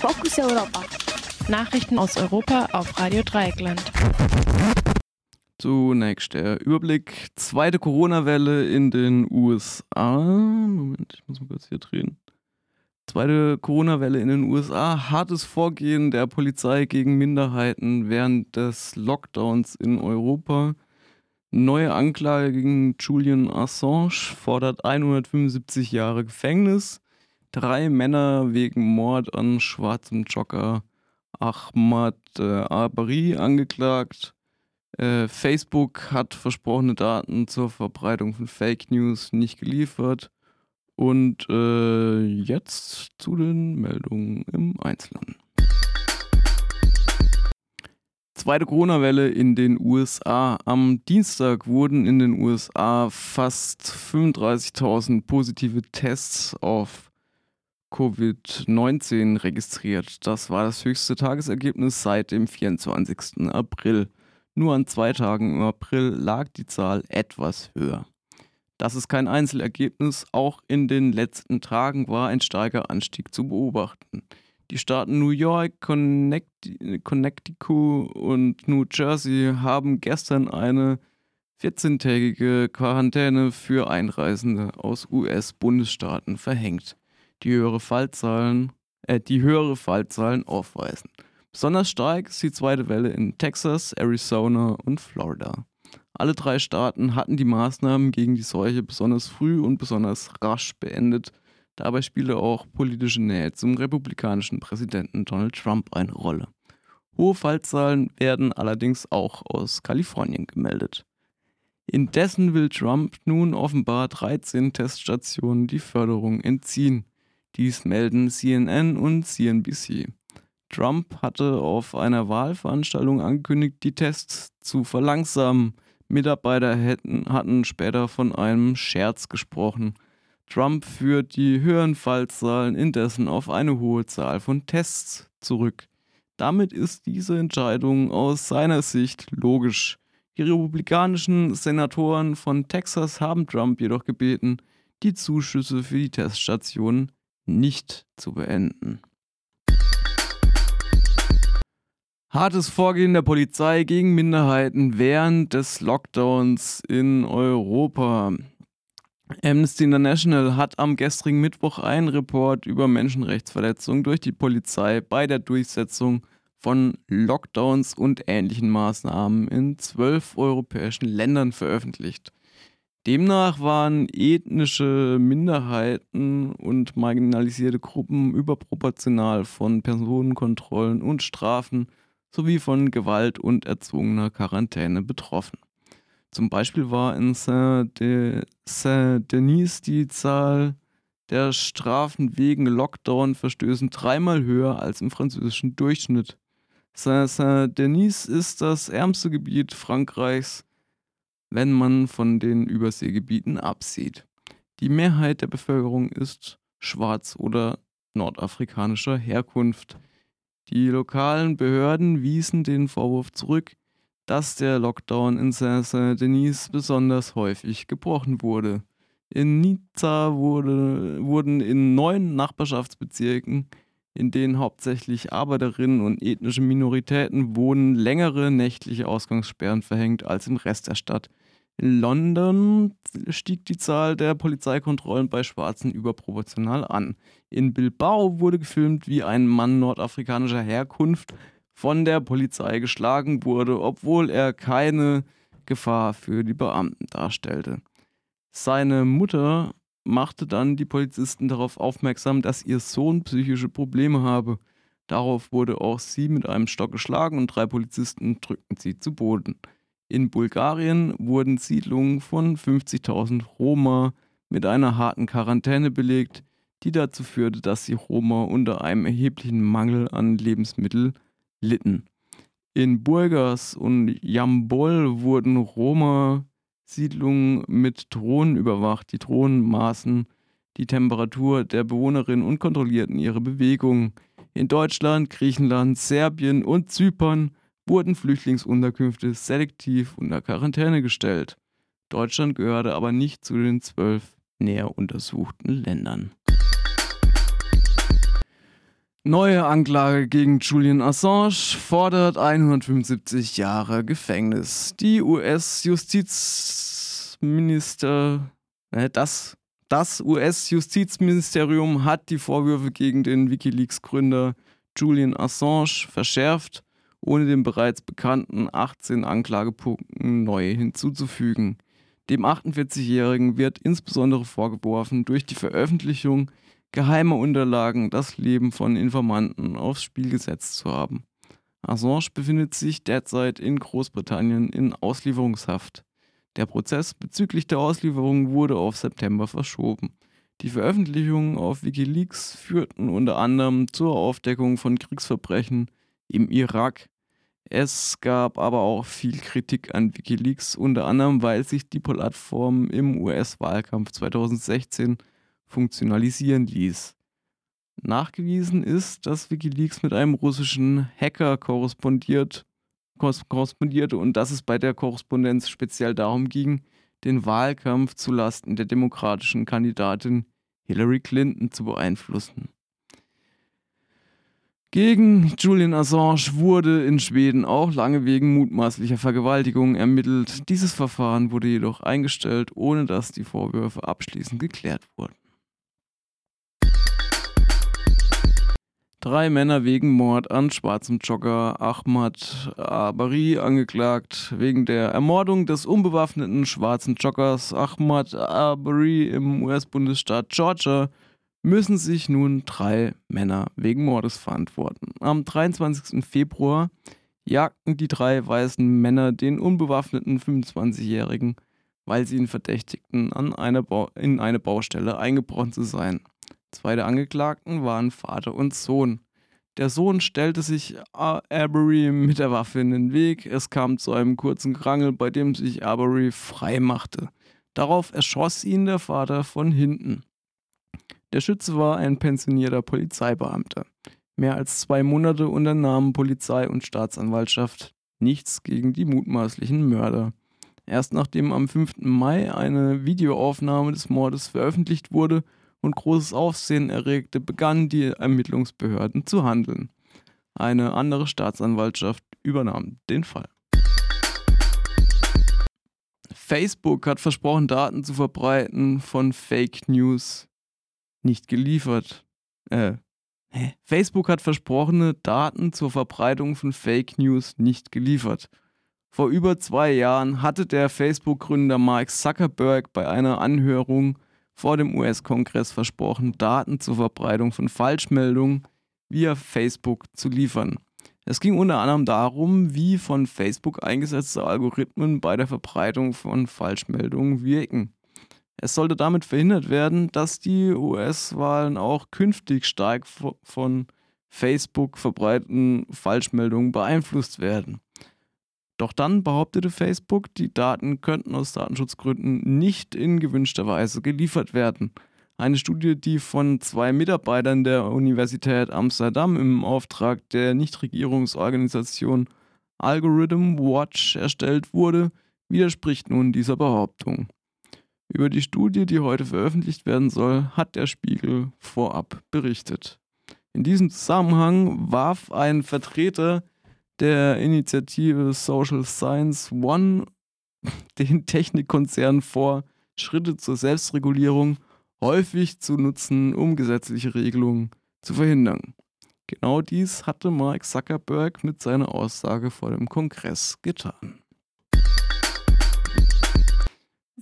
Fokus Europa. Nachrichten aus Europa auf Radio Dreieckland. Zunächst der Überblick. Zweite Corona-Welle in den USA. Moment, ich muss mal kurz hier drehen. Zweite Corona-Welle in den USA. Hartes Vorgehen der Polizei gegen Minderheiten während des Lockdowns in Europa. Neue Anklage gegen Julian Assange fordert 175 Jahre Gefängnis. Drei Männer wegen Mord an schwarzem Jogger Ahmad äh, Abari angeklagt. Äh, Facebook hat versprochene Daten zur Verbreitung von Fake News nicht geliefert. Und äh, jetzt zu den Meldungen im Einzelnen. Zweite Corona-Welle in den USA. Am Dienstag wurden in den USA fast 35.000 positive Tests auf Covid-19 registriert. Das war das höchste Tagesergebnis seit dem 24. April. Nur an zwei Tagen im April lag die Zahl etwas höher. Das ist kein Einzelergebnis, auch in den letzten Tagen war ein starker Anstieg zu beobachten. Die Staaten New York, Connecticut und New Jersey haben gestern eine 14-tägige Quarantäne für Einreisende aus US-Bundesstaaten verhängt, die höhere Fallzahlen, äh, die höhere Fallzahlen aufweisen. Besonders stark ist die zweite Welle in Texas, Arizona und Florida. Alle drei Staaten hatten die Maßnahmen gegen die Seuche besonders früh und besonders rasch beendet. Dabei spiele auch politische Nähe zum republikanischen Präsidenten Donald Trump eine Rolle. Hohe Fallzahlen werden allerdings auch aus Kalifornien gemeldet. Indessen will Trump nun offenbar 13 Teststationen die Förderung entziehen. Dies melden CNN und CNBC. Trump hatte auf einer Wahlveranstaltung angekündigt, die Tests zu verlangsamen. Mitarbeiter hätten, hatten später von einem Scherz gesprochen. Trump führt die höheren Fallzahlen indessen auf eine hohe Zahl von Tests zurück. Damit ist diese Entscheidung aus seiner Sicht logisch. Die republikanischen Senatoren von Texas haben Trump jedoch gebeten, die Zuschüsse für die Teststationen nicht zu beenden. Hartes Vorgehen der Polizei gegen Minderheiten während des Lockdowns in Europa. Amnesty International hat am gestrigen Mittwoch einen Report über Menschenrechtsverletzungen durch die Polizei bei der Durchsetzung von Lockdowns und ähnlichen Maßnahmen in zwölf europäischen Ländern veröffentlicht. Demnach waren ethnische Minderheiten und marginalisierte Gruppen überproportional von Personenkontrollen und Strafen sowie von Gewalt und erzwungener Quarantäne betroffen. Zum Beispiel war in Saint-Denis die Zahl der Strafen wegen Lockdown-Verstößen dreimal höher als im französischen Durchschnitt. Saint-Denis ist das ärmste Gebiet Frankreichs, wenn man von den Überseegebieten absieht. Die Mehrheit der Bevölkerung ist schwarz oder nordafrikanischer Herkunft. Die lokalen Behörden wiesen den Vorwurf zurück, dass der Lockdown in Saint-Denis besonders häufig gebrochen wurde. In Nizza wurde, wurden in neun Nachbarschaftsbezirken, in denen hauptsächlich Arbeiterinnen und ethnische Minoritäten wohnen, längere nächtliche Ausgangssperren verhängt als im Rest der Stadt. In London stieg die Zahl der Polizeikontrollen bei Schwarzen überproportional an. In Bilbao wurde gefilmt, wie ein Mann nordafrikanischer Herkunft von der Polizei geschlagen wurde, obwohl er keine Gefahr für die Beamten darstellte. Seine Mutter machte dann die Polizisten darauf aufmerksam, dass ihr Sohn psychische Probleme habe. Darauf wurde auch sie mit einem Stock geschlagen und drei Polizisten drückten sie zu Boden. In Bulgarien wurden Siedlungen von 50.000 Roma mit einer harten Quarantäne belegt, die dazu führte, dass die Roma unter einem erheblichen Mangel an Lebensmitteln litten. In Burgas und Jambol wurden Roma-Siedlungen mit Drohnen überwacht. Die Drohnen maßen die Temperatur der Bewohnerinnen und kontrollierten ihre Bewegungen. In Deutschland, Griechenland, Serbien und Zypern wurden Flüchtlingsunterkünfte selektiv unter Quarantäne gestellt. Deutschland gehörte aber nicht zu den zwölf näher untersuchten Ländern. Neue Anklage gegen Julian Assange fordert 175 Jahre Gefängnis. Die US-Justizminister, äh, das, das US-Justizministerium hat die Vorwürfe gegen den WikiLeaks-Gründer Julian Assange verschärft, ohne den bereits bekannten 18 Anklagepunkten neu hinzuzufügen. Dem 48-Jährigen wird insbesondere vorgeworfen, durch die Veröffentlichung geheime Unterlagen das Leben von Informanten aufs Spiel gesetzt zu haben. Assange befindet sich derzeit in Großbritannien in Auslieferungshaft. Der Prozess bezüglich der Auslieferung wurde auf September verschoben. Die Veröffentlichungen auf Wikileaks führten unter anderem zur Aufdeckung von Kriegsverbrechen im Irak. Es gab aber auch viel Kritik an Wikileaks, unter anderem weil sich die Plattform im US-Wahlkampf 2016 funktionalisieren ließ. Nachgewiesen ist, dass Wikileaks mit einem russischen Hacker korrespondiert, korrespondierte und dass es bei der Korrespondenz speziell darum ging, den Wahlkampf zulasten der demokratischen Kandidatin Hillary Clinton zu beeinflussen. Gegen Julian Assange wurde in Schweden auch lange wegen mutmaßlicher Vergewaltigung ermittelt. Dieses Verfahren wurde jedoch eingestellt, ohne dass die Vorwürfe abschließend geklärt wurden. Drei Männer wegen Mord an schwarzem Jogger Ahmad Abari angeklagt. Wegen der Ermordung des unbewaffneten schwarzen Joggers Ahmad Abari im US-Bundesstaat Georgia müssen sich nun drei Männer wegen Mordes verantworten. Am 23. Februar jagten die drei weißen Männer den unbewaffneten 25-Jährigen, weil sie ihn verdächtigten, an eine in eine Baustelle eingebrochen zu sein. Zwei der Angeklagten waren Vater und Sohn. Der Sohn stellte sich Arbery mit der Waffe in den Weg. Es kam zu einem kurzen Krangel, bei dem sich Arbery frei machte. Darauf erschoss ihn der Vater von hinten. Der Schütze war ein pensionierter Polizeibeamter. Mehr als zwei Monate unternahmen Polizei und Staatsanwaltschaft nichts gegen die mutmaßlichen Mörder. Erst nachdem am 5. Mai eine Videoaufnahme des Mordes veröffentlicht wurde, und großes Aufsehen erregte, begannen die Ermittlungsbehörden zu handeln. Eine andere Staatsanwaltschaft übernahm den Fall. Facebook hat versprochen, Daten zu verbreiten von Fake News. Nicht geliefert. Äh? Facebook hat versprochene Daten zur Verbreitung von Fake News nicht geliefert. Vor über zwei Jahren hatte der Facebook-Gründer Mark Zuckerberg bei einer Anhörung vor dem US-Kongress versprochen, Daten zur Verbreitung von Falschmeldungen via Facebook zu liefern. Es ging unter anderem darum, wie von Facebook eingesetzte Algorithmen bei der Verbreitung von Falschmeldungen wirken. Es sollte damit verhindert werden, dass die US-Wahlen auch künftig stark von Facebook verbreiteten Falschmeldungen beeinflusst werden. Doch dann behauptete Facebook, die Daten könnten aus Datenschutzgründen nicht in gewünschter Weise geliefert werden. Eine Studie, die von zwei Mitarbeitern der Universität Amsterdam im Auftrag der Nichtregierungsorganisation Algorithm Watch erstellt wurde, widerspricht nun dieser Behauptung. Über die Studie, die heute veröffentlicht werden soll, hat der Spiegel vorab berichtet. In diesem Zusammenhang warf ein Vertreter der Initiative Social Science One den Technikkonzernen vor, Schritte zur Selbstregulierung häufig zu nutzen, um gesetzliche Regelungen zu verhindern. Genau dies hatte Mark Zuckerberg mit seiner Aussage vor dem Kongress getan.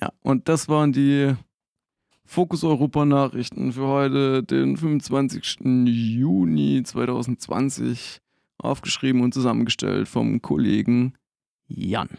Ja, und das waren die Fokus Europa Nachrichten für heute, den 25. Juni 2020 aufgeschrieben und zusammengestellt vom Kollegen Jan.